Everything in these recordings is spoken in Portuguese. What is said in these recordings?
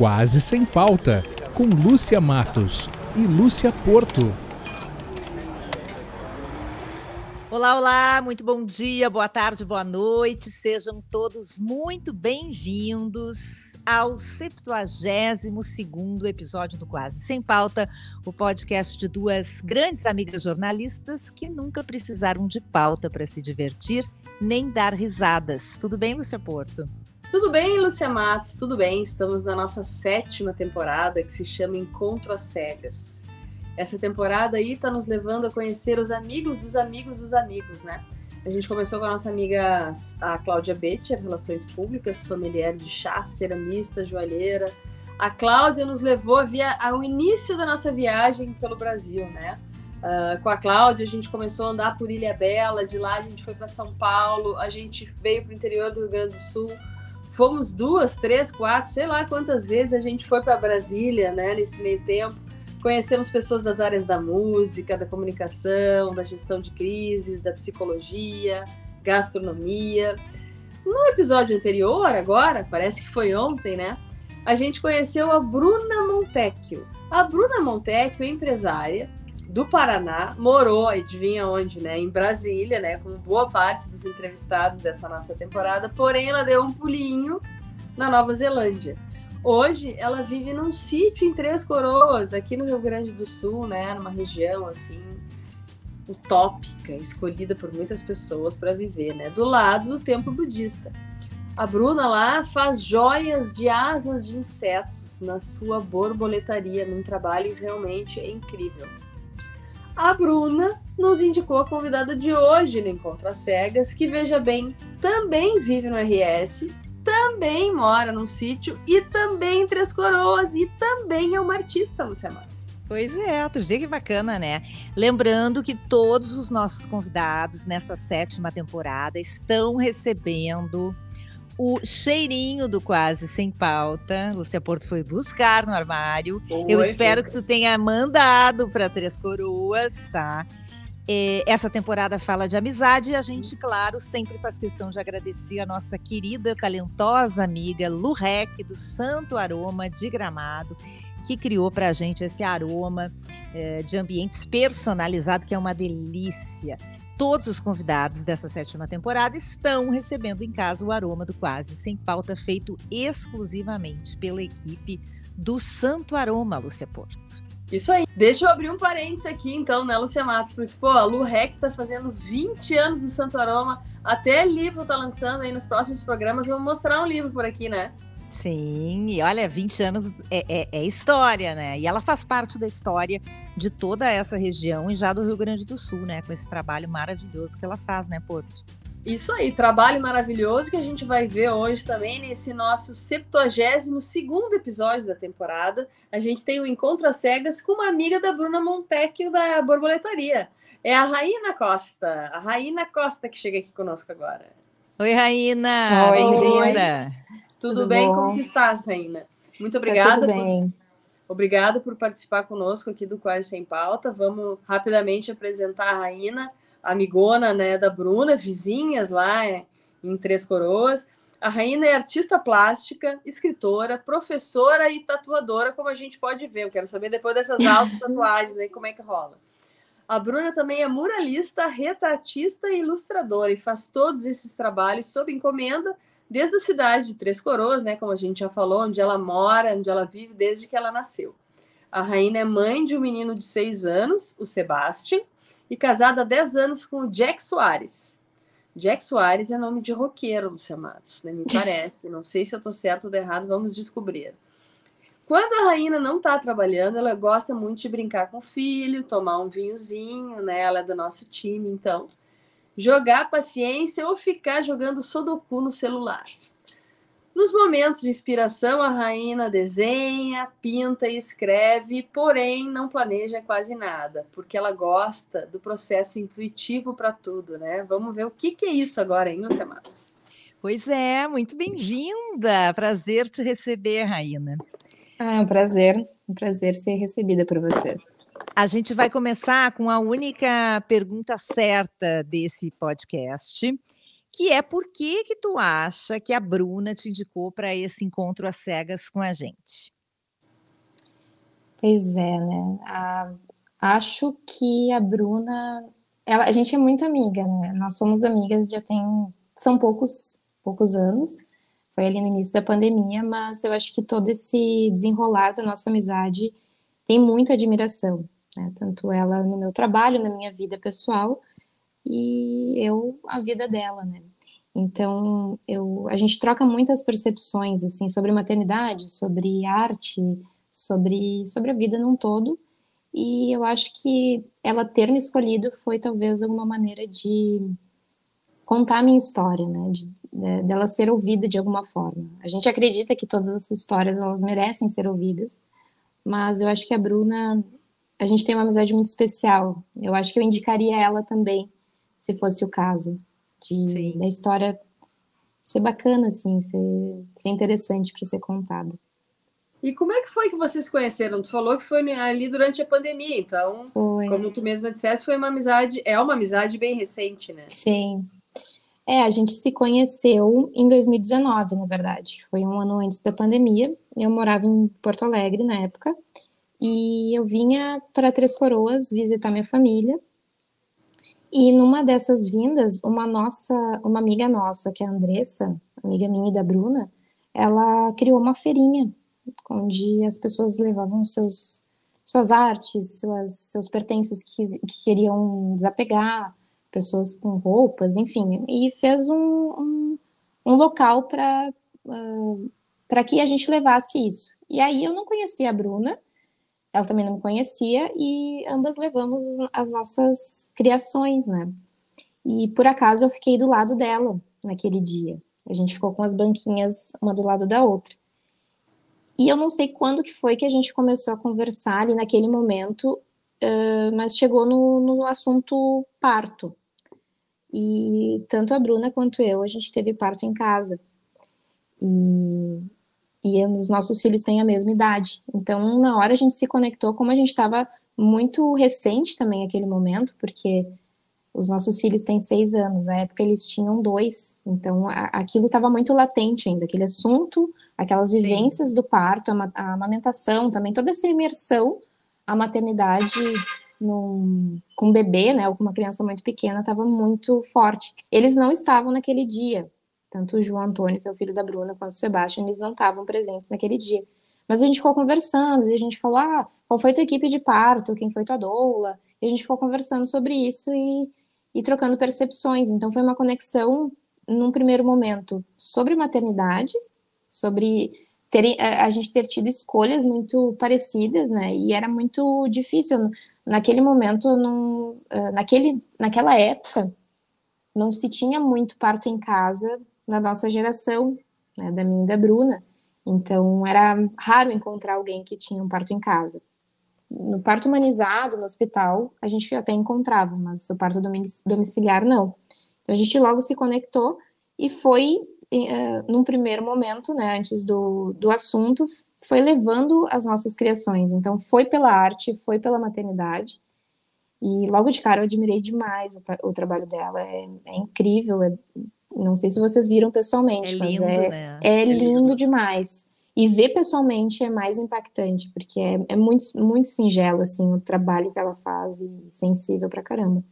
Quase Sem Pauta, com Lúcia Matos e Lúcia Porto. Olá, olá, muito bom dia, boa tarde, boa noite, sejam todos muito bem-vindos ao 72 episódio do Quase Sem Pauta, o podcast de duas grandes amigas jornalistas que nunca precisaram de pauta para se divertir nem dar risadas. Tudo bem, Lúcia Porto? Tudo bem, Lúcia Matos? Tudo bem. Estamos na nossa sétima temporada que se chama Encontro às Cegas. Essa temporada aí está nos levando a conhecer os amigos dos amigos dos amigos, né? A gente começou com a nossa amiga a Cláudia Betcher, Relações Públicas, sommelier de chá, ceramista, joalheira. A Cláudia nos levou via, ao início da nossa viagem pelo Brasil, né? Uh, com a Cláudia, a gente começou a andar por Ilha Bela, de lá a gente foi para São Paulo, a gente veio para o interior do Rio Grande do Sul, fomos duas, três, quatro, sei lá quantas vezes a gente foi para Brasília, né, nesse meio tempo. Conhecemos pessoas das áreas da música, da comunicação, da gestão de crises, da psicologia, gastronomia. No episódio anterior, agora, parece que foi ontem, né? A gente conheceu a Bruna Montecchio. A Bruna Montecchio é empresária, do Paraná, morou, adivinha onde, né? Em Brasília, né? Como boa parte dos entrevistados dessa nossa temporada, porém ela deu um pulinho na Nova Zelândia. Hoje ela vive num sítio em Três Coroas, aqui no Rio Grande do Sul, né? Numa região assim utópica, escolhida por muitas pessoas para viver, né? Do lado do templo budista. A Bruna lá faz joias de asas de insetos na sua borboletaria, num trabalho realmente incrível. A Bruna nos indicou a convidada de hoje no Encontro às Cegas, que veja bem, também vive no RS, também mora num sítio e também em Três Coroas e também é uma artista, Lúcia Matos. Pois é, tu vê que bacana, né? Lembrando que todos os nossos convidados nessa sétima temporada estão recebendo o cheirinho do Quase Sem Pauta. Lúcia Porto foi buscar no armário. Oi, Eu espero que tu tenha mandado para Três Coroas, tá? É, essa temporada fala de amizade e a gente, claro, sempre faz questão de agradecer a nossa querida, talentosa amiga Lu Rec, do Santo Aroma de Gramado, que criou para a gente esse aroma é, de ambientes personalizado, que é uma delícia todos os convidados dessa sétima temporada estão recebendo em casa o aroma do Quase Sem Pauta, feito exclusivamente pela equipe do Santo Aroma, Lúcia Porto. Isso aí. Deixa eu abrir um parênteses aqui, então, né, Lúcia Matos? Porque, pô, a Lu Rec tá fazendo 20 anos do Santo Aroma, até livro tá lançando aí nos próximos programas. Vamos mostrar um livro por aqui, né? Sim, e olha, 20 anos é, é, é, história, né? E ela faz parte da história de toda essa região e já do Rio Grande do Sul, né? Com esse trabalho maravilhoso que ela faz, né, Porto? Isso aí, trabalho maravilhoso que a gente vai ver hoje também nesse nosso 72 segundo episódio da temporada. A gente tem o um Encontro às Cegas com uma amiga da Bruna Montecchio da Borboletaria. É a Raína Costa. A Raína Costa que chega aqui conosco agora. Oi, Raína! Bem-vinda! Tudo, Tudo bem? Bom? Como tu estás, Raina? Muito obrigada. Tá tudo bem. Por... Obrigada por participar conosco aqui do Quase Sem Pauta. Vamos rapidamente apresentar a Raina, amigona né, da Bruna, vizinhas lá é, em Três Coroas. A Raina é artista plástica, escritora, professora e tatuadora, como a gente pode ver. Eu quero saber depois dessas altas tatuagens aí como é que rola. A Bruna também é muralista, retratista e ilustradora e faz todos esses trabalhos sob encomenda desde a cidade de Três Coroas, né, como a gente já falou, onde ela mora, onde ela vive desde que ela nasceu. A Rainha é mãe de um menino de seis anos, o Sebastian, e casada há 10 anos com o Jack Soares. Jack Soares é nome de roqueiro, Lúcia Matos, né? me parece. Não sei se eu estou certo ou errado, vamos descobrir. Quando a Rainha não está trabalhando, ela gosta muito de brincar com o filho, tomar um vinhozinho, né? Ela é do nosso time, então jogar paciência ou ficar jogando Sudoku no celular. Nos momentos de inspiração, a Rainha desenha, pinta e escreve, porém não planeja quase nada, porque ela gosta do processo intuitivo para tudo, né? Vamos ver o que, que é isso agora, hein, Lúcia Matos? Pois é, muito bem-vinda. Prazer te receber, Raina. Ah, é um prazer, um prazer ser recebida por vocês. A gente vai começar com a única pergunta certa desse podcast, que é por que que tu acha que a Bruna te indicou para esse encontro às cegas com a gente? Pois é, né? A, acho que a Bruna, ela, a gente é muito amiga, né? Nós somos amigas já tem, são poucos, poucos anos. Foi ali no início da pandemia, mas eu acho que todo esse desenrolar da nossa amizade tem muita admiração, né? Tanto ela no meu trabalho, na minha vida pessoal, e eu a vida dela, né? Então, eu, a gente troca muitas percepções assim sobre maternidade, sobre arte, sobre sobre a vida num todo. E eu acho que ela ter me escolhido foi talvez alguma maneira de contar a minha história, né? De, de, dela ser ouvida de alguma forma. A gente acredita que todas as histórias elas merecem ser ouvidas, mas eu acho que a Bruna, a gente tem uma amizade muito especial. Eu acho que eu indicaria ela também se fosse o caso, de, da história ser bacana, assim, ser, ser interessante para ser contada. E como é que foi que vocês se conheceram? Tu falou que foi ali durante a pandemia, então, foi. como tu mesma disseste, foi uma amizade, é uma amizade bem recente, né? Sim. É, a gente se conheceu em 2019, na verdade. Foi um ano antes da pandemia. Eu morava em Porto Alegre na época. E eu vinha para Três Coroas visitar minha família. E numa dessas vindas, uma nossa, uma amiga nossa, que é a Andressa, amiga minha e da Bruna, ela criou uma feirinha onde as pessoas levavam seus suas artes, suas, seus pertences que, que queriam desapegar, pessoas com roupas, enfim, e fez um, um, um local para uh, para que a gente levasse isso. E aí eu não conhecia a Bruna, ela também não me conhecia e ambas levamos as nossas criações, né? E por acaso eu fiquei do lado dela naquele dia. A gente ficou com as banquinhas uma do lado da outra. E eu não sei quando que foi que a gente começou a conversar ali naquele momento, uh, mas chegou no, no assunto parto. E tanto a Bruna quanto eu, a gente teve parto em casa. E e os nossos filhos têm a mesma idade. Então, na hora a gente se conectou, como a gente estava muito recente também aquele momento, porque os nossos filhos têm seis anos, na época eles tinham dois, então a, aquilo estava muito latente ainda, aquele assunto, aquelas vivências Sim. do parto, a, a, amamentação também, toda essa imersão, a maternidade num, com um bebê, né, ou com uma criança muito pequena, estava muito forte. Eles não estavam naquele dia, tanto o João Antônio, que é o filho da Bruna, quanto o Sebastião, eles não estavam presentes naquele dia. Mas a gente ficou conversando, e a gente falou, ah, qual foi tua equipe de parto, quem foi tua doula? E a gente ficou conversando sobre isso e, e trocando percepções. Então foi uma conexão, num primeiro momento, sobre maternidade, sobre ter, a gente ter tido escolhas muito parecidas, né? E era muito difícil. Naquele momento, não, eh, naquele, naquela época, não se tinha muito parto em casa na nossa geração, né, da minha e da Bruna. Então, era raro encontrar alguém que tinha um parto em casa. No parto humanizado, no hospital, a gente até encontrava, mas o parto domiciliar, não. Então, a gente logo se conectou e foi, uh, num primeiro momento, né, antes do, do assunto, foi levando as nossas criações. Então, foi pela arte, foi pela maternidade. E logo de cara eu admirei demais o, tra o trabalho dela. É, é incrível, é não sei se vocês viram pessoalmente, é mas lindo, é, né? é, é lindo, lindo demais. E ver pessoalmente é mais impactante, porque é, é muito, muito singelo, assim, o trabalho que ela faz e sensível pra caramba.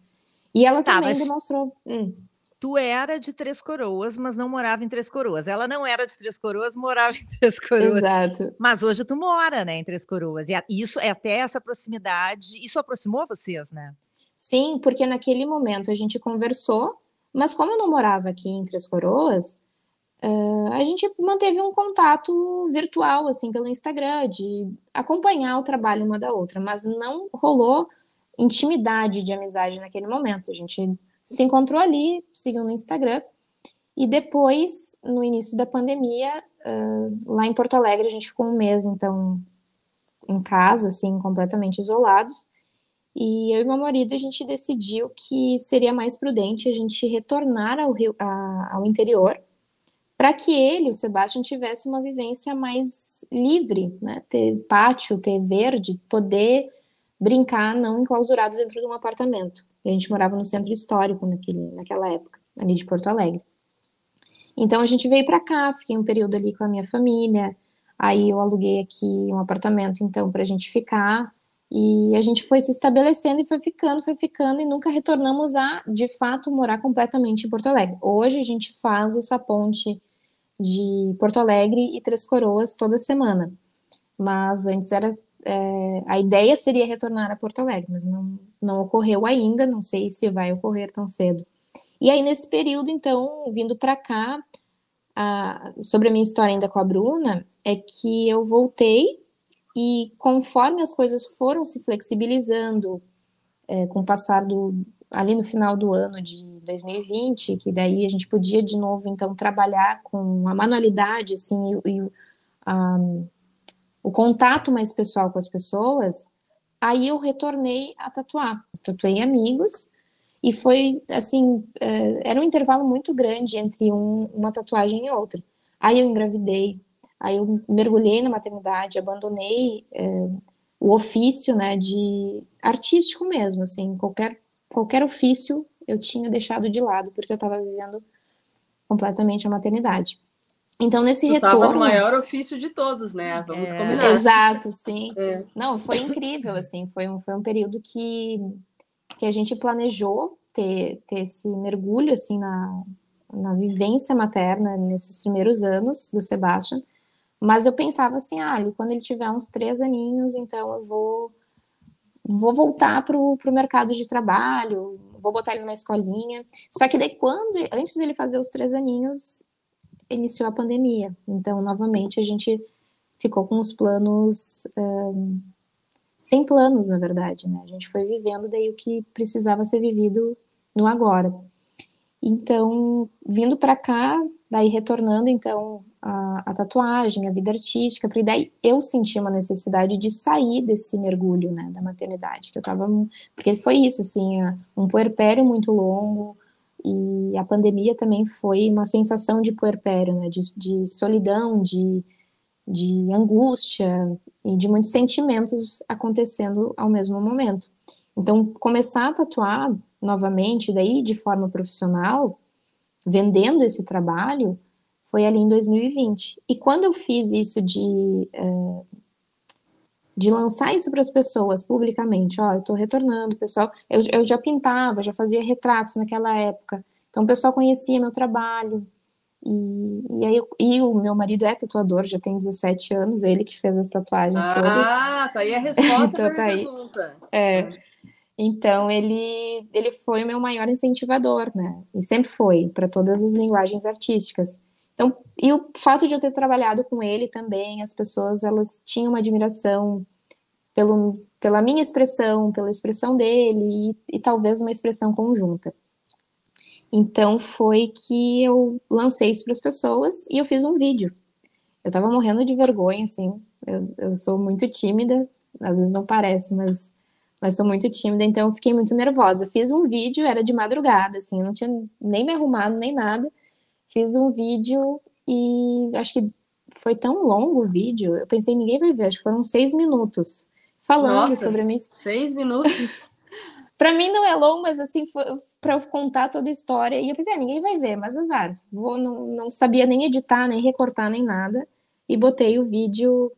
E ela tá, também demonstrou. Hum. Tu era de Três Coroas, mas não morava em Três Coroas. Ela não era de Três Coroas, morava em Três Coroas. Exato. Mas hoje tu mora, né, em Três Coroas. E isso é até essa proximidade, isso aproximou vocês, né? Sim, porque naquele momento a gente conversou mas como eu não morava aqui em Três Coroas, uh, a gente manteve um contato virtual, assim, pelo Instagram, de acompanhar o trabalho uma da outra, mas não rolou intimidade de amizade naquele momento. A gente se encontrou ali, seguiu no Instagram, e depois, no início da pandemia, uh, lá em Porto Alegre, a gente ficou um mês, então, em casa, assim, completamente isolados. E eu e meu marido, a gente decidiu que seria mais prudente a gente retornar ao, Rio, a, ao interior para que ele, o Sebastião, tivesse uma vivência mais livre, né? Ter pátio, ter verde, poder brincar não enclausurado dentro de um apartamento. E a gente morava no centro histórico naquele, naquela época, ali de Porto Alegre. Então a gente veio para cá, fiquei um período ali com a minha família. Aí eu aluguei aqui um apartamento, então, para a gente ficar. E a gente foi se estabelecendo e foi ficando, foi ficando, e nunca retornamos a, de fato, morar completamente em Porto Alegre. Hoje a gente faz essa ponte de Porto Alegre e Três Coroas toda semana. Mas antes era. É, a ideia seria retornar a Porto Alegre, mas não, não ocorreu ainda, não sei se vai ocorrer tão cedo. E aí, nesse período, então, vindo para cá, a, sobre a minha história ainda com a Bruna, é que eu voltei e conforme as coisas foram se flexibilizando é, com o passar do ali no final do ano de 2020, que daí a gente podia de novo então trabalhar com a manualidade assim e, e a, o contato mais pessoal com as pessoas, aí eu retornei a tatuar. Tatuei amigos e foi assim, é, era um intervalo muito grande entre um, uma tatuagem e outra. Aí eu engravidei, aí eu mergulhei na maternidade, abandonei é, o ofício, né, de artístico mesmo, assim, qualquer qualquer ofício eu tinha deixado de lado porque eu estava vivendo completamente a maternidade. Então, nesse tu retorno. Tava o maior ofício de todos, né? Vamos é... combinar. Exato, sim. É. Não, foi incrível, assim, foi um, foi um período que que a gente planejou ter, ter esse mergulho assim na, na vivência materna nesses primeiros anos do Sebastian, mas eu pensava assim, ah, quando ele tiver uns três aninhos, então eu vou vou voltar para o mercado de trabalho, vou botar ele numa escolinha. Só que daí quando, antes dele fazer os três aninhos, iniciou a pandemia. Então, novamente, a gente ficou com os planos um, sem planos, na verdade, né? A gente foi vivendo daí o que precisava ser vivido no agora. Então, vindo para cá, daí retornando então a, a, tatuagem, a vida artística, porque daí eu senti uma necessidade de sair desse mergulho, né, da maternidade, que eu tava, porque foi isso, assim, um puerpério muito longo, e a pandemia também foi uma sensação de puerpério, né, de, de solidão, de, de angústia, e de muitos sentimentos acontecendo ao mesmo momento. Então, começar a tatuar novamente, daí de forma profissional, vendendo esse trabalho, foi ali em 2020. E quando eu fiz isso de, é, de lançar isso para as pessoas publicamente, ó, eu estou retornando, pessoal, eu, eu já pintava, já fazia retratos naquela época, então o pessoal conhecia meu trabalho, e, e, aí, e o meu marido é tatuador, já tem 17 anos, ele que fez as tatuagens ah, todas. Ah, tá aí a resposta então, tá aí. pergunta. É. é. Então ele ele foi o meu maior incentivador, né? E sempre foi para todas as linguagens artísticas. Então, e o fato de eu ter trabalhado com ele também, as pessoas elas tinham uma admiração pelo, pela minha expressão, pela expressão dele e, e talvez uma expressão conjunta. Então foi que eu lancei isso para as pessoas e eu fiz um vídeo. Eu estava morrendo de vergonha, assim. Eu, eu sou muito tímida, às vezes não parece, mas mas sou muito tímida, então eu fiquei muito nervosa. Fiz um vídeo, era de madrugada, assim, eu não tinha nem me arrumado, nem nada. Fiz um vídeo e acho que foi tão longo o vídeo, eu pensei, ninguém vai ver, acho que foram seis minutos falando Nossa, sobre a minha... seis minutos? para mim não é longo, mas assim, para eu contar toda a história, e eu pensei, ah, ninguém vai ver, mas azar, vou, não, não sabia nem editar, nem recortar, nem nada, e botei o vídeo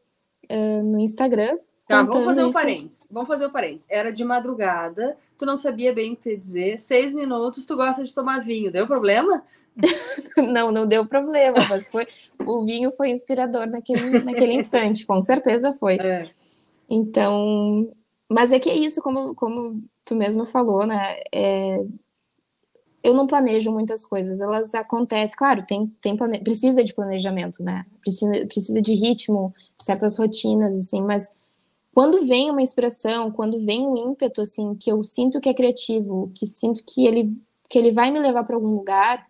uh, no Instagram, Tá, vamos fazer um parênteses. Vamos fazer um parênteses. Era de madrugada, tu não sabia bem o que dizer, seis minutos, tu gosta de tomar vinho. Deu problema? não, não deu problema, mas foi o vinho foi inspirador naquele, naquele instante, com certeza foi. É. Então, mas é que é isso, como, como tu mesmo falou, né? É, eu não planejo muitas coisas, elas acontecem, claro, tem, tem plane... precisa de planejamento, né? Precisa, precisa de ritmo, certas rotinas, assim, mas quando vem uma inspiração, quando vem um ímpeto assim que eu sinto que é criativo, que sinto que ele que ele vai me levar para algum lugar,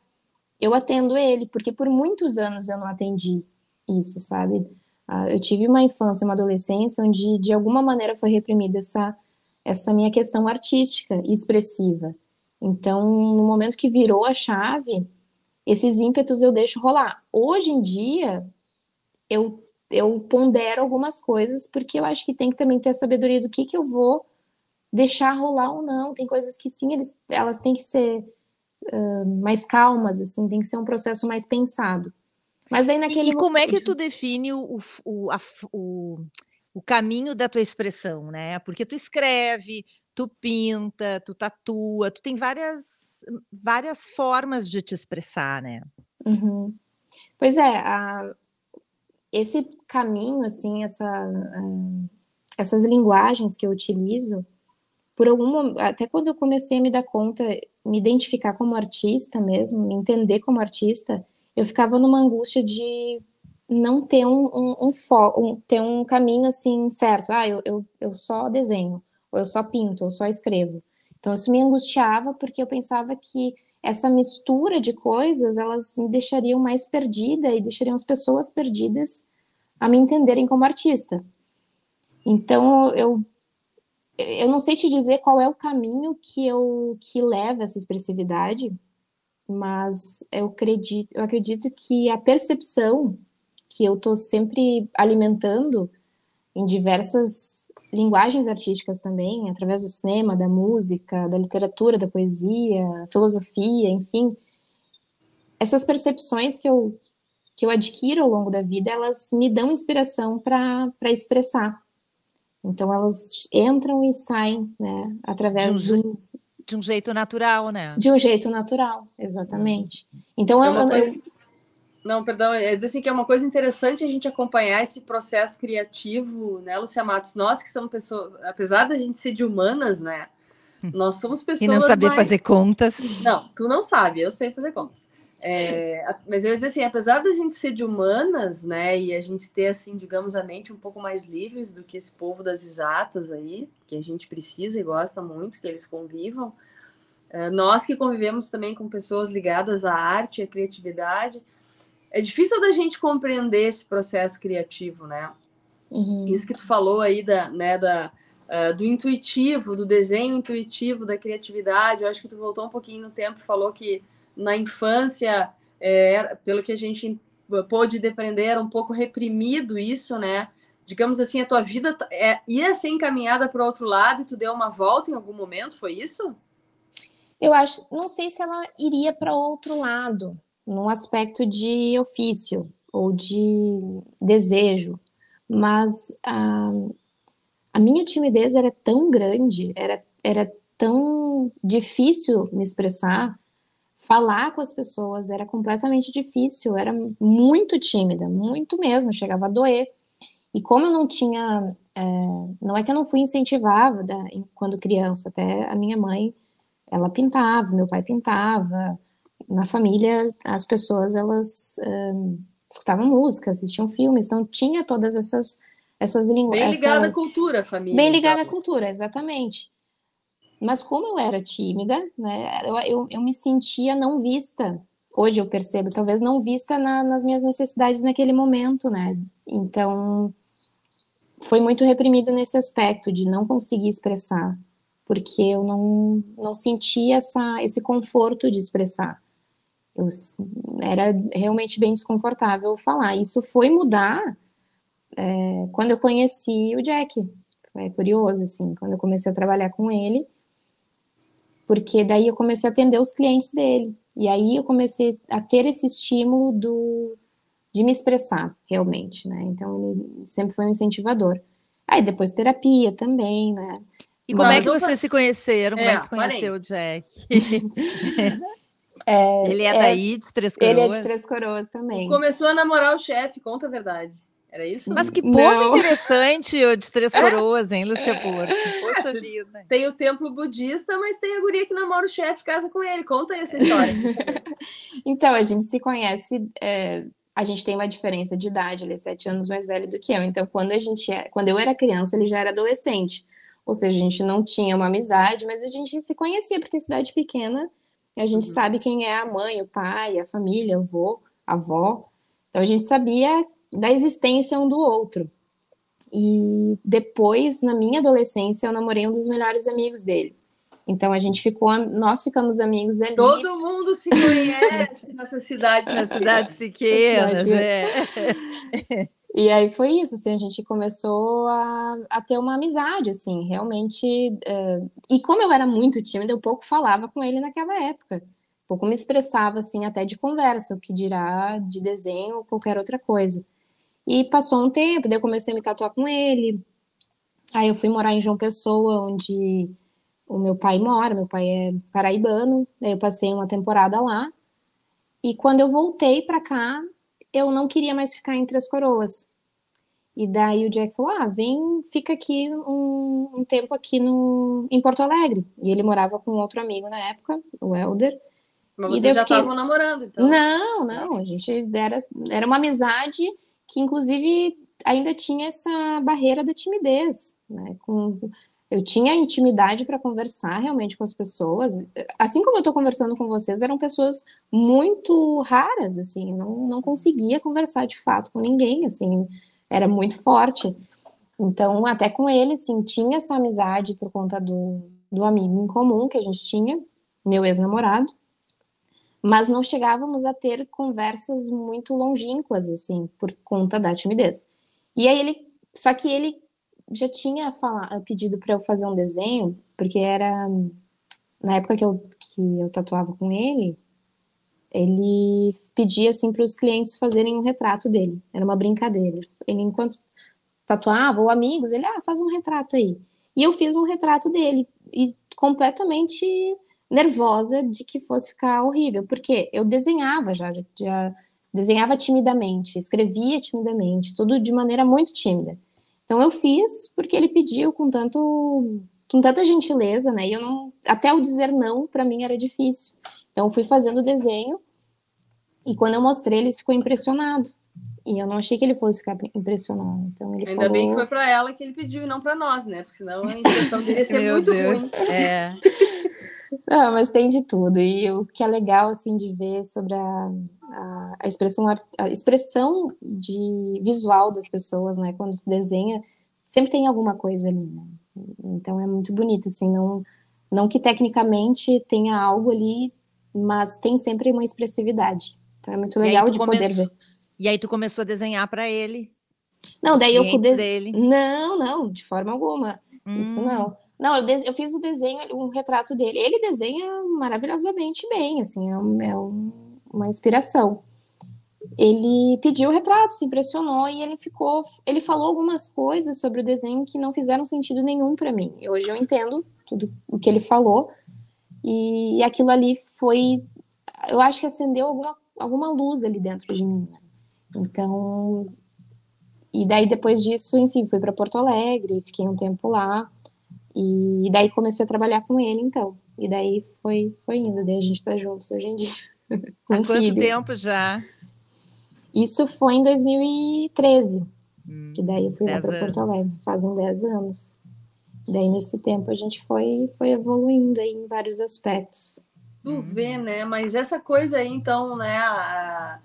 eu atendo ele, porque por muitos anos eu não atendi isso, sabe? Ah, eu tive uma infância, uma adolescência onde de alguma maneira foi reprimida essa essa minha questão artística e expressiva. Então, no momento que virou a chave, esses ímpetos eu deixo rolar. Hoje em dia, eu eu pondero algumas coisas, porque eu acho que tem que também ter a sabedoria do que, que eu vou deixar rolar ou não. Tem coisas que sim, eles, elas têm que ser uh, mais calmas, assim, tem que ser um processo mais pensado. Mas daí naquele. E, e como é que tu define o, o, a, o, o caminho da tua expressão, né? Porque tu escreve, tu pinta, tu tatua, tu tem várias, várias formas de te expressar, né? Uhum. Pois é, a, esse caminho, assim, essa, uh, essas linguagens que eu utilizo, por algum até quando eu comecei a me dar conta, me identificar como artista mesmo, me entender como artista, eu ficava numa angústia de não ter um, um, um, um ter um caminho assim certo. Ah, eu, eu, eu só desenho, ou eu só pinto, ou só escrevo. Então isso me angustiava porque eu pensava que essa mistura de coisas elas me deixariam mais perdida e deixariam as pessoas perdidas a me entenderem como artista. Então eu eu não sei te dizer qual é o caminho que eu que leva essa expressividade, mas eu acredito, eu acredito que a percepção que eu estou sempre alimentando em diversas linguagens artísticas também, através do cinema, da música, da literatura, da poesia, filosofia, enfim, essas percepções que eu que eu adquiro ao longo da vida, elas me dão inspiração para expressar. Então elas entram e saem, né, através de um, de um jeito natural, né? De um jeito natural, exatamente. Então é eu, eu, não, perdão, é dizer assim que é uma coisa interessante a gente acompanhar esse processo criativo, né, Lucia Matos? Nós que somos pessoas, apesar da gente ser de humanas, né? Hum. Nós somos pessoas. E não saber mais... fazer contas. Não, tu não sabe, eu sei fazer contas. É, mas eu ia dizer assim, apesar da gente ser de humanas, né, e a gente ter, assim, digamos, a mente um pouco mais livres do que esse povo das exatas aí, que a gente precisa e gosta muito que eles convivam, é, nós que convivemos também com pessoas ligadas à arte e à criatividade, é difícil da gente compreender esse processo criativo, né? Uhum. Isso que tu falou aí da, né, da, uh, do intuitivo, do desenho intuitivo, da criatividade. Eu acho que tu voltou um pouquinho no tempo e falou que na infância, é, pelo que a gente pôde depreender, era um pouco reprimido isso, né? Digamos assim, a tua vida é, ia ser encaminhada para o outro lado e tu deu uma volta em algum momento, foi isso? Eu acho, não sei se ela iria para outro lado, num aspecto de ofício ou de desejo, mas a, a minha timidez era tão grande, era, era tão difícil me expressar, falar com as pessoas era completamente difícil, era muito tímida, muito mesmo, chegava a doer. E como eu não tinha, é, não é que eu não fui incentivada quando criança, até a minha mãe, ela pintava, meu pai pintava, na família as pessoas elas um, escutavam música, assistiam filmes, então tinha todas essas essas linguagens. Bem ligada à cultura, família. Bem ligada à cultura, exatamente. Mas como eu era tímida, né, eu, eu, eu me sentia não vista. Hoje eu percebo, talvez não vista na, nas minhas necessidades naquele momento, né? Então foi muito reprimido nesse aspecto de não conseguir expressar, porque eu não, não sentia essa, esse conforto de expressar eu, era realmente bem desconfortável falar. Isso foi mudar é, quando eu conheci o Jack. É curioso, assim, quando eu comecei a trabalhar com ele, porque daí eu comecei a atender os clientes dele. E aí eu comecei a ter esse estímulo do, de me expressar, realmente, né? Então ele sempre foi um incentivador. Aí depois terapia também, né? E como Mas, é que vocês se conheceram? É, como é que tu conheceu o Jack? É, ele é, é daí, de Três Coroas? Ele é de Três Coroas também. Começou a namorar o chefe, conta a verdade. Era isso? Mas que povo Não. interessante o de Três é? Coroas, hein, Lúcia Porto? Poxa vida. Tem o templo budista, mas tem a guria que namora o chefe, casa com ele. Conta aí essa história. então, a gente se conhece... É, a gente tem uma diferença de idade, ele é sete anos mais velho do que eu. Então, quando a gente é, quando eu era criança, ele já era adolescente. Ou seja, a gente não tinha uma amizade, mas a gente se conhecia, porque é cidade pequena a gente uhum. sabe quem é a mãe, o pai, a família, o avô, a avó. Então a gente sabia da existência um do outro. E depois, na minha adolescência, eu namorei um dos melhores amigos dele. Então a gente ficou, nós ficamos amigos ali. Todo mundo se conhece nessas cidades, nas cidades pequenas, é. E aí foi isso, assim, a gente começou a, a ter uma amizade, assim, realmente. É... E como eu era muito tímida, eu pouco falava com ele naquela época. pouco me expressava assim até de conversa, o que dirá de desenho ou qualquer outra coisa. E passou um tempo, daí eu comecei a me tatuar com ele. Aí eu fui morar em João Pessoa, onde o meu pai mora, meu pai é paraibano, daí eu passei uma temporada lá. E quando eu voltei para cá, eu não queria mais ficar em Três Coroas. E daí o Jack falou: Ah, vem, fica aqui um, um, tempo aqui no, em Porto Alegre. E ele morava com outro amigo na época, o Helder. Mas vocês já estavam fiquei... namorando, então? Não, não. A gente era, era uma amizade que, inclusive, ainda tinha essa barreira da timidez, né? Com, eu tinha intimidade para conversar realmente com as pessoas. Assim como eu estou conversando com vocês, eram pessoas muito raras, assim, eu não, não conseguia conversar de fato com ninguém, assim, era muito forte. Então, até com ele, assim, tinha essa amizade por conta do, do amigo em comum que a gente tinha, meu ex-namorado, mas não chegávamos a ter conversas muito longínquas, assim, por conta da timidez. E aí ele, só que ele já tinha falado, pedido para eu fazer um desenho, porque era na época que eu, que eu tatuava com ele, ele pedia assim para os clientes fazerem um retrato dele. Era uma brincadeira. Ele enquanto tatuava ou amigos, ele ah, faz um retrato aí. E eu fiz um retrato dele e completamente nervosa de que fosse ficar horrível, porque eu desenhava já, já desenhava timidamente, escrevia timidamente, tudo de maneira muito tímida. Então eu fiz porque ele pediu com tanto com tanta gentileza, né? E eu não até o dizer não para mim era difícil. Então eu fui fazendo o desenho e quando eu mostrei ele ficou impressionado. E eu não achei que ele fosse ficar impressionado. Então ele Ainda falou... bem que foi para ela que ele pediu e não para nós, né? Porque senão a impressão dele ia ser muito Deus. ruim. É. Não, mas tem de tudo. E o que é legal, assim, de ver sobre a, a, a, expressão, a expressão de visual das pessoas, né? Quando desenha, sempre tem alguma coisa ali, né? Então é muito bonito, assim, não, não que tecnicamente tenha algo ali, mas tem sempre uma expressividade. Então é muito legal de poder ver. E aí tu começou a desenhar para ele? Não, daí eu pude. Dele. Não, não, de forma alguma. Hum. Isso não. Não, eu, eu fiz o desenho, um retrato dele. Ele desenha maravilhosamente bem, assim, é, um, é um, uma inspiração. Ele pediu o retrato, se impressionou e ele ficou. Ele falou algumas coisas sobre o desenho que não fizeram sentido nenhum para mim. Hoje eu entendo tudo o que ele falou. E aquilo ali foi. Eu acho que acendeu alguma, alguma luz ali dentro de mim. Né? Então. E daí, depois disso, enfim, fui para Porto Alegre, fiquei um tempo lá. E daí comecei a trabalhar com ele, então. E daí foi, foi indo, daí a gente tá juntos hoje em dia. Há quanto filho. tempo já? Isso foi em 2013, hum, que daí eu fui lá para Porto Alegre, fazem 10 anos. Daí nesse tempo a gente foi, foi evoluindo aí em vários aspectos. Tu vê, né? Mas essa coisa aí, então, né? A,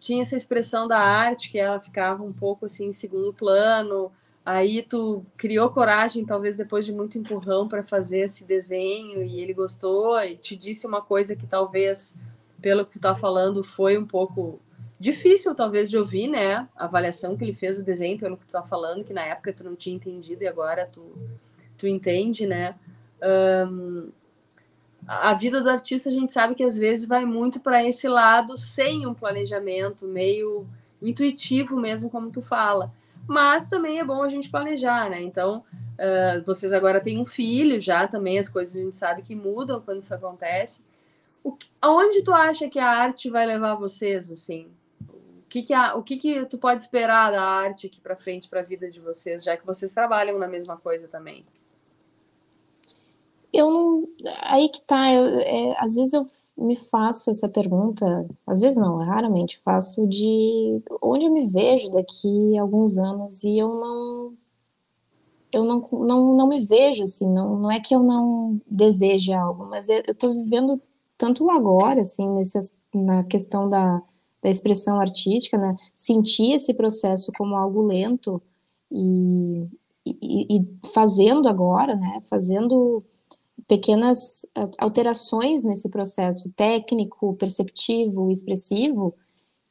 tinha essa expressão da arte que ela ficava um pouco assim em segundo plano, Aí tu criou coragem, talvez depois de muito empurrão, para fazer esse desenho e ele gostou e te disse uma coisa que talvez, pelo que tu tá falando, foi um pouco difícil talvez de ouvir, né? A avaliação que ele fez do desenho, pelo que tu tá falando, que na época tu não tinha entendido e agora tu, tu entende, né? Um, a vida do artista a gente sabe que às vezes vai muito para esse lado sem um planejamento, meio intuitivo mesmo, como tu fala mas também é bom a gente planejar, né? Então, uh, vocês agora têm um filho já também, as coisas a gente sabe que mudam quando isso acontece. O que, aonde tu acha que a arte vai levar vocês, assim? O que que, a, o que que tu pode esperar da arte aqui para frente, para a vida de vocês, já que vocês trabalham na mesma coisa também? Eu não... Aí que tá, eu, é, às vezes eu me faço essa pergunta, às vezes não, raramente faço, de onde eu me vejo daqui a alguns anos e eu não. Eu não, não, não me vejo assim, não, não é que eu não deseje algo, mas eu estou vivendo tanto agora, assim, nesse, na questão da, da expressão artística, né? Sentir esse processo como algo lento e, e, e fazendo agora, né? Fazendo pequenas alterações nesse processo técnico, perceptivo, expressivo,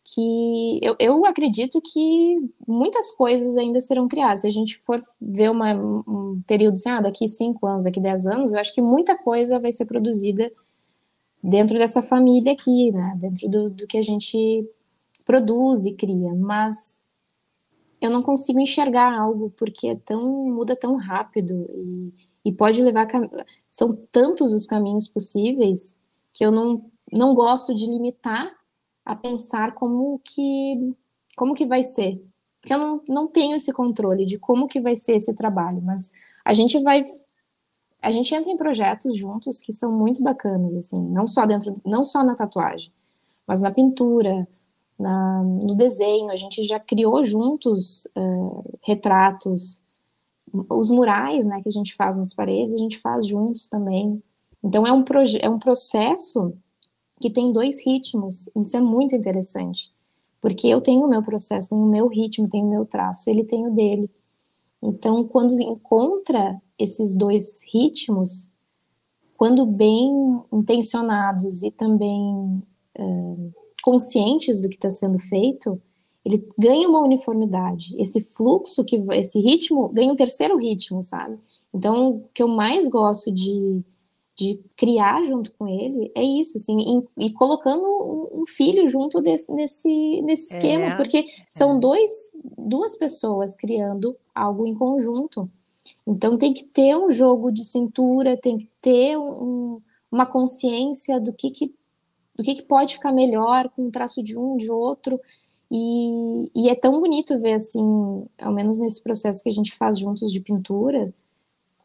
que eu, eu acredito que muitas coisas ainda serão criadas. Se a gente for ver uma, um período assim, ah, daqui cinco anos, daqui dez anos, eu acho que muita coisa vai ser produzida dentro dessa família aqui, né? Dentro do, do que a gente produz e cria, mas eu não consigo enxergar algo porque é tão muda tão rápido e, e pode levar são tantos os caminhos possíveis que eu não não gosto de limitar a pensar como que como que vai ser. Porque eu não, não tenho esse controle de como que vai ser esse trabalho mas a gente vai a gente entra em projetos juntos que são muito bacanas assim não só dentro não só na tatuagem mas na pintura na, no desenho, a gente já criou juntos uh, retratos, os murais né, que a gente faz nas paredes, a gente faz juntos também. Então é um, é um processo que tem dois ritmos, isso é muito interessante, porque eu tenho o meu processo, tenho o meu ritmo, tenho o meu traço, ele tem o dele. Então, quando encontra esses dois ritmos, quando bem intencionados e também uh, conscientes do que está sendo feito, ele ganha uma uniformidade. Esse fluxo, que esse ritmo, ganha um terceiro ritmo, sabe? Então, o que eu mais gosto de, de criar junto com ele é isso, assim, e, e colocando um filho junto desse, nesse, nesse esquema, é, porque são é. dois, duas pessoas criando algo em conjunto. Então, tem que ter um jogo de cintura, tem que ter um, uma consciência do que, que do que, que pode ficar melhor com o traço de um, de outro. E, e, é tão bonito ver, assim, ao menos nesse processo que a gente faz juntos de pintura,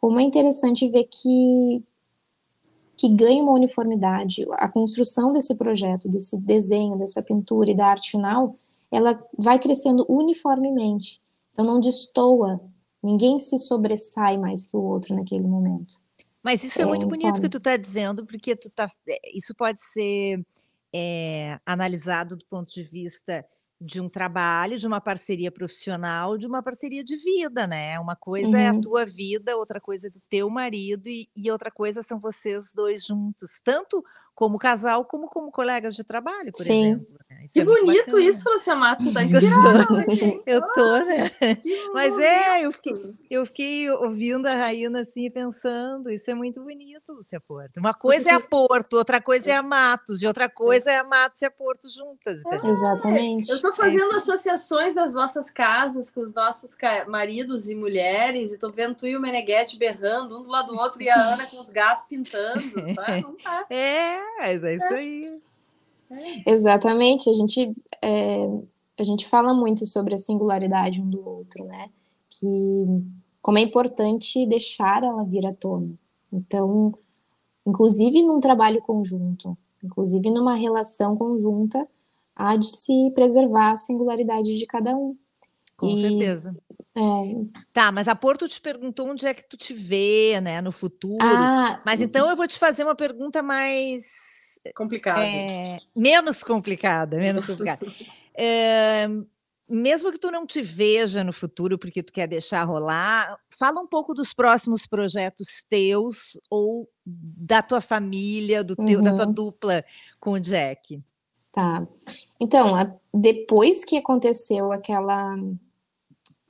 como é interessante ver que, que ganha uma uniformidade. A construção desse projeto, desse desenho, dessa pintura e da arte final, ela vai crescendo uniformemente. Então não destoa, ninguém se sobressai mais que o outro naquele momento. Mas isso é, é muito bonito que tu está dizendo, porque tu tá, eh, isso pode ser é, analisado do ponto de vista de um trabalho, de uma parceria profissional, de uma parceria de vida, né? Uma coisa uhum. é a uhum. tua vida, outra coisa é do teu marido e, e, outra coisa são vocês dois juntos, tanto como casal como como colegas de trabalho, por Sim. exemplo. Né? Que é bonito isso, Lucia Matos, tá inspirada. eu tô, né? Mas é, eu fiquei, eu fiquei ouvindo a Raína assim pensando, isso é muito bonito, Lúcia Porto. Uma coisa é a Porto, outra coisa é a Matos, e outra coisa é a Matos e a Porto juntas. É, exatamente. Eu tô fazendo é associações das nossas casas com os nossos maridos e mulheres, e tô vendo tu e o Meneghetti berrando um do lado do outro e a Ana com os gatos pintando. Tá? Não tá. É, é isso aí. É. Exatamente, a gente, é, a gente fala muito sobre a singularidade um do outro, né? Que como é importante deixar ela vir à tona. Então, inclusive num trabalho conjunto, inclusive numa relação conjunta, há de se preservar a singularidade de cada um. Com e, certeza. É... Tá, mas a Porto te perguntou onde é que tu te vê, né, no futuro. Ah, mas então eu vou te fazer uma pergunta mais complicada, é, menos complicada, menos complicada. é, mesmo que tu não te veja no futuro porque tu quer deixar rolar, fala um pouco dos próximos projetos teus ou da tua família, do teu, uhum. da tua uhum. dupla com o Jack. Tá. Então, a, depois que aconteceu aquela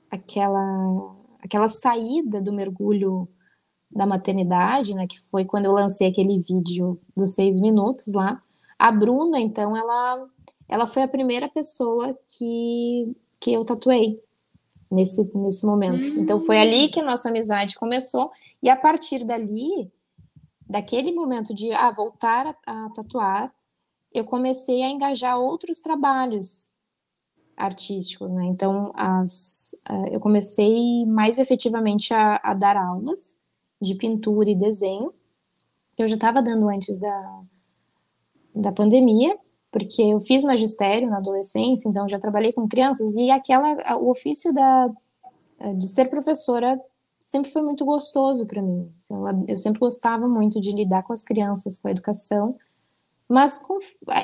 aquela aquela saída do mergulho da maternidade, né, que foi quando eu lancei aquele vídeo dos seis minutos lá, a Bruna, então, ela ela foi a primeira pessoa que que eu tatuei nesse nesse momento. Hum. Então foi ali que nossa amizade começou e a partir dali, daquele momento de ah, voltar a, a tatuar, eu comecei a engajar outros trabalhos artísticos, né? Então, as, uh, eu comecei mais efetivamente a, a, dar aulas de pintura e desenho, que eu já estava dando antes da, da pandemia, porque eu fiz magistério na adolescência, então já trabalhei com crianças, e aquela, o ofício da, de ser professora sempre foi muito gostoso para mim. Assim, eu sempre gostava muito de lidar com as crianças, com a educação, mas com,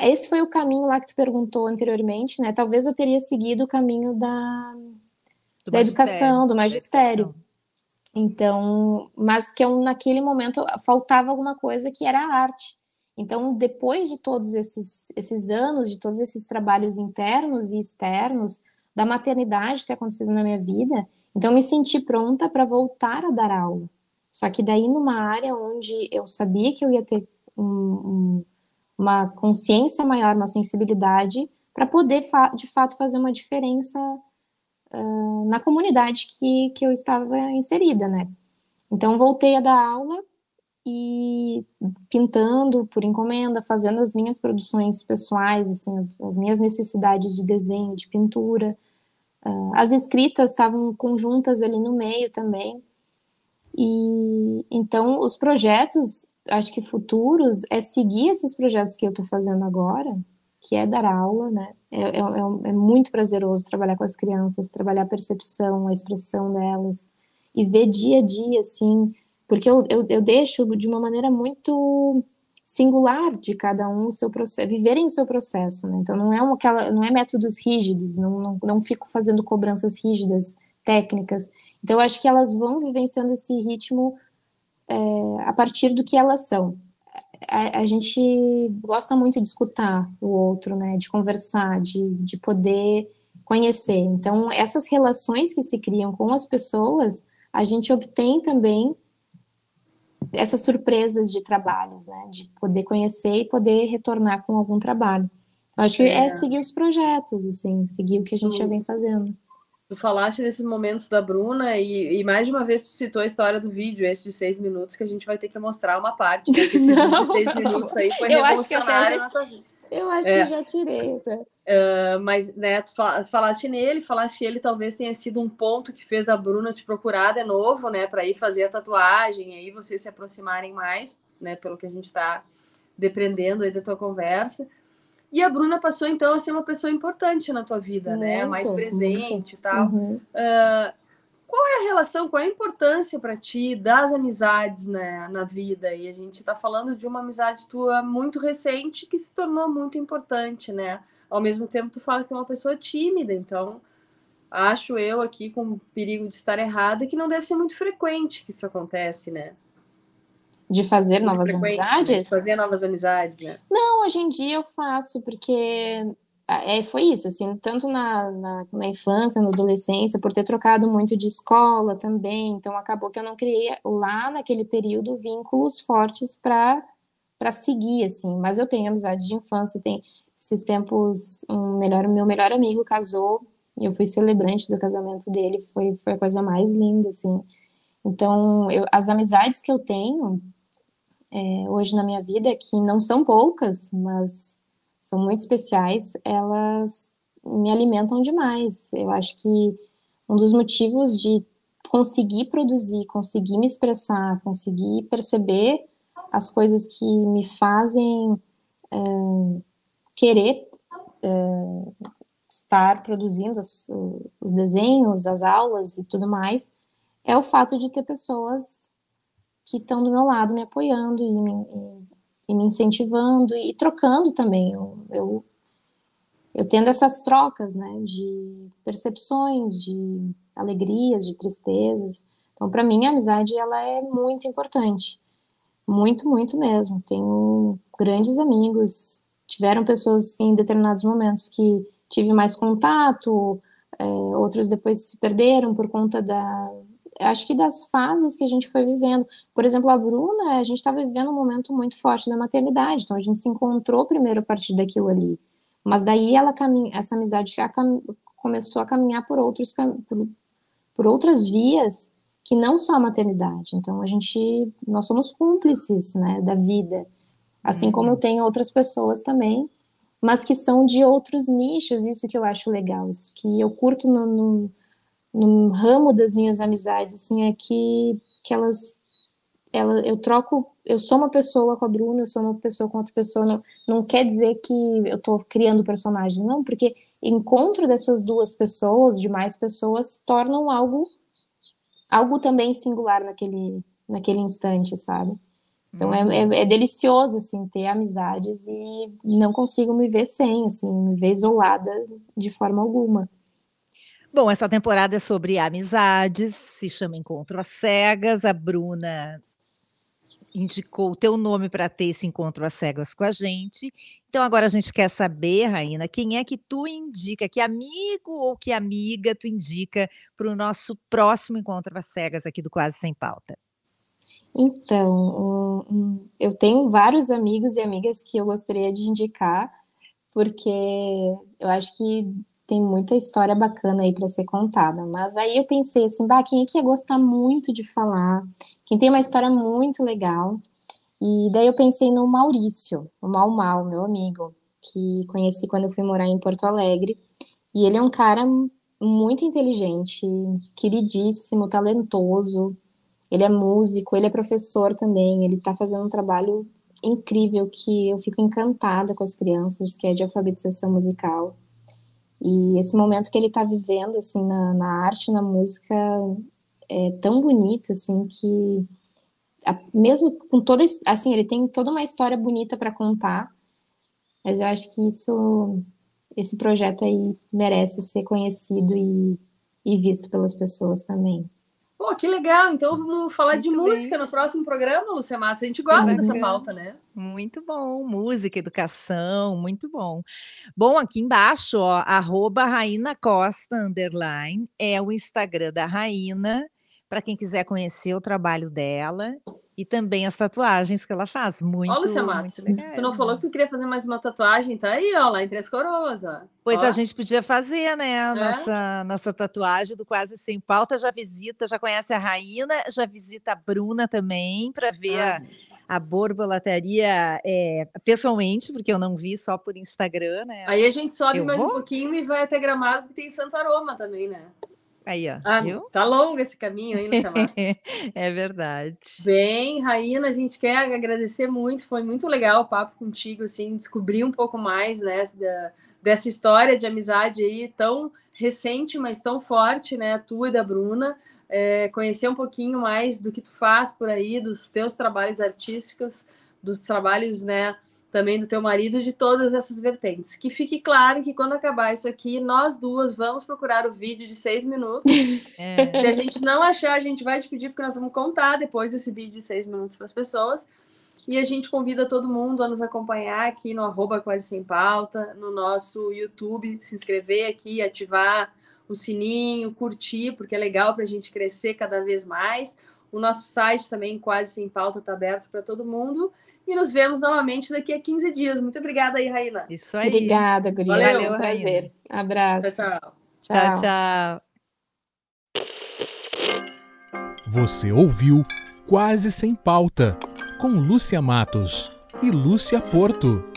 esse foi o caminho lá que tu perguntou anteriormente, né? Talvez eu teria seguido o caminho da, do da educação, do magistério. Então, mas que eu, naquele momento faltava alguma coisa que era a arte. Então, depois de todos esses, esses anos, de todos esses trabalhos internos e externos, da maternidade ter acontecido na minha vida, então me senti pronta para voltar a dar aula. Só que daí numa área onde eu sabia que eu ia ter um, um uma consciência maior, uma sensibilidade para poder de fato fazer uma diferença uh, na comunidade que, que eu estava inserida, né? Então voltei a dar aula e pintando por encomenda, fazendo as minhas produções pessoais, assim, as, as minhas necessidades de desenho, de pintura. Uh, as escritas estavam conjuntas ali no meio também. E então os projetos, acho que futuros, é seguir esses projetos que eu estou fazendo agora, que é dar aula, né? É, é, é, é, muito prazeroso trabalhar com as crianças, trabalhar a percepção, a expressão delas, e ver dia a dia, assim, porque eu, eu, eu deixo de uma maneira muito singular de cada um o seu processo, viverem o seu processo, né? Então não é uma, aquela, não é métodos rígidos, não, não, não fico fazendo cobranças rígidas, técnicas. Então eu acho que elas vão vivenciando esse ritmo é, a partir do que elas são a, a, gente gosta muito de escutar o outro, né? De conversar, de, de poder conhecer. Então, essas relações que se criam com as pessoas, a gente obtém também essas surpresas de trabalhos, né? De poder conhecer e poder retornar com algum trabalho. Eu acho que é, é seguir os projetos, assim, seguir o que a gente já vem fazendo. Tu falaste desses momentos da Bruna e, e, mais de uma vez tu citou a história do vídeo, esse de seis minutos, que a gente vai ter que mostrar uma parte. Né? Esse vídeo de seis minutos aí foi eu acho que até já Eu acho é. que já tirei. Tá? Uh, mas, né, tu falaste nele, falaste que ele talvez tenha sido um ponto que fez a Bruna te procurar de novo, né, para ir fazer a tatuagem, aí vocês se aproximarem mais, né, pelo que a gente está depreendendo aí da tua conversa. E a Bruna passou, então, a ser uma pessoa importante na tua vida, muito, né? Mais presente e tal. Uhum. Uh, qual é a relação, qual é a importância para ti das amizades né, na vida? E a gente está falando de uma amizade tua muito recente que se tornou muito importante, né? Ao mesmo tempo, tu fala que é uma pessoa tímida, então acho eu aqui com perigo de estar errada que não deve ser muito frequente que isso acontece, né? De fazer novas né? amizades? De fazer novas amizades, né? Não, hoje em dia eu faço, porque é, foi isso, assim, tanto na, na, na, infância, na adolescência, por ter trocado muito de escola também, então acabou que eu não criei lá naquele período vínculos fortes para seguir, assim, mas eu tenho amizades de infância, tem esses tempos, um melhor, meu melhor amigo casou, e eu fui celebrante do casamento dele, foi, foi a coisa mais linda, assim, então, eu, as amizades que eu tenho, é, hoje na minha vida, que não são poucas, mas são muito especiais, elas me alimentam demais. Eu acho que um dos motivos de conseguir produzir, conseguir me expressar, conseguir perceber as coisas que me fazem é, querer é, estar produzindo os, os desenhos, as aulas e tudo mais, é o fato de ter pessoas que estão do meu lado me apoiando e me, e, me incentivando e trocando também. Eu, eu, eu tendo essas trocas, né, de percepções, de alegrias, de tristezas. Então, para mim, a amizade ela é muito importante, muito, muito mesmo. Tenho grandes amigos, tiveram pessoas em determinados momentos que tive mais contato, é, outros depois se perderam por conta da, acho que das fases que a gente foi vivendo. Por exemplo, a Bruna, a gente estava vivendo um momento muito forte da maternidade, então a gente se encontrou primeiro a partir daquilo ali. Mas daí ela caminha, essa amizade já cam, começou a caminhar por outros por, por outras vias que não só a maternidade. Então a gente nós somos cúmplices, né, da vida. Assim uhum. como eu tenho outras pessoas também, mas que são de outros nichos, isso que eu acho legal, isso que eu curto no, no no ramo das minhas amizades, assim, é que, que elas, ela, eu troco, eu sou uma pessoa com a Bruna, eu sou uma pessoa com outra pessoa, não, não quer dizer que eu estou criando personagens, não, porque encontro dessas duas pessoas, de mais pessoas, tornam algo, algo também singular naquele, naquele instante, sabe? Então é, é, é, delicioso, assim, ter amizades e não consigo me ver sem, assim, me ver isolada de forma alguma. Bom, essa temporada é sobre amizades, se chama Encontro às Cegas. A Bruna indicou o teu nome para ter esse encontro às cegas com a gente. Então agora a gente quer saber, Raina, quem é que tu indica, que amigo ou que amiga tu indica para o nosso próximo encontro às cegas aqui do Quase Sem Pauta? Então, um, um, eu tenho vários amigos e amigas que eu gostaria de indicar, porque eu acho que tem muita história bacana aí para ser contada. Mas aí eu pensei assim, bah, quem é que ia gostar muito de falar? Quem tem uma história muito legal? E daí eu pensei no Maurício, o Mal Mal, meu amigo, que conheci quando eu fui morar em Porto Alegre. E ele é um cara muito inteligente, queridíssimo, talentoso. Ele é músico, ele é professor também. Ele está fazendo um trabalho incrível que eu fico encantada com as crianças, que é de alfabetização musical. E esse momento que ele está vivendo, assim, na, na arte, na música, é tão bonito, assim, que a, mesmo com toda, assim, ele tem toda uma história bonita para contar, mas eu acho que isso esse projeto aí merece ser conhecido e, e visto pelas pessoas também. Pô, que legal! Então vamos falar Muito de bem. música no próximo programa, Lúcia Massa. A gente gosta dessa pauta, né? Muito bom. Música, educação, muito bom. Bom, aqui embaixo, ó, arroba Raina Costa, underline, é o Instagram da Raina, para quem quiser conhecer o trabalho dela e também as tatuagens que ela faz. Muito, Ó, Lúcia Matos, tu não falou que tu queria fazer mais uma tatuagem? Tá aí, ó, lá em Três Coroas, ó. Pois ó. a gente podia fazer, né? É? nossa, nossa tatuagem do Quase Sem Pauta. Já visita, já conhece a Raina, já visita a Bruna também, para ver ah. a, a borbolataria é, pessoalmente, porque eu não vi só por Instagram, né? Aí a gente sobe eu mais vou? um pouquinho e vai até Gramado, que tem Santo Aroma também, né? Aí, ó. Ah, viu? Tá longo esse caminho aí, Luciana. é verdade. Bem, Raina, a gente quer agradecer muito. Foi muito legal o papo contigo, assim, descobrir um pouco mais, né, da, dessa história de amizade aí tão recente, mas tão forte, né, a tua e da Bruna. É, conhecer um pouquinho mais do que tu faz por aí, dos teus trabalhos artísticos, dos trabalhos, né, também do teu marido, de todas essas vertentes. Que fique claro que quando acabar isso aqui, nós duas vamos procurar o vídeo de seis minutos. É. Se a gente não achar, a gente vai te pedir, porque nós vamos contar depois esse vídeo de seis minutos para as pessoas. E a gente convida todo mundo a nos acompanhar aqui no arroba quase sem pauta, no nosso YouTube, se inscrever aqui, ativar o sininho, curtir, porque é legal para a gente crescer cada vez mais. O nosso site também, quase sem pauta, está aberto para todo mundo. E nos vemos novamente daqui a 15 dias. Muito obrigada aí, Raina. Isso aí. Obrigada, Guria. Valeu, Valeu um prazer. Raina. Abraço. Tchau, tchau. Tchau, tchau. Você ouviu Quase Sem Pauta, com Lúcia Matos e Lúcia Porto.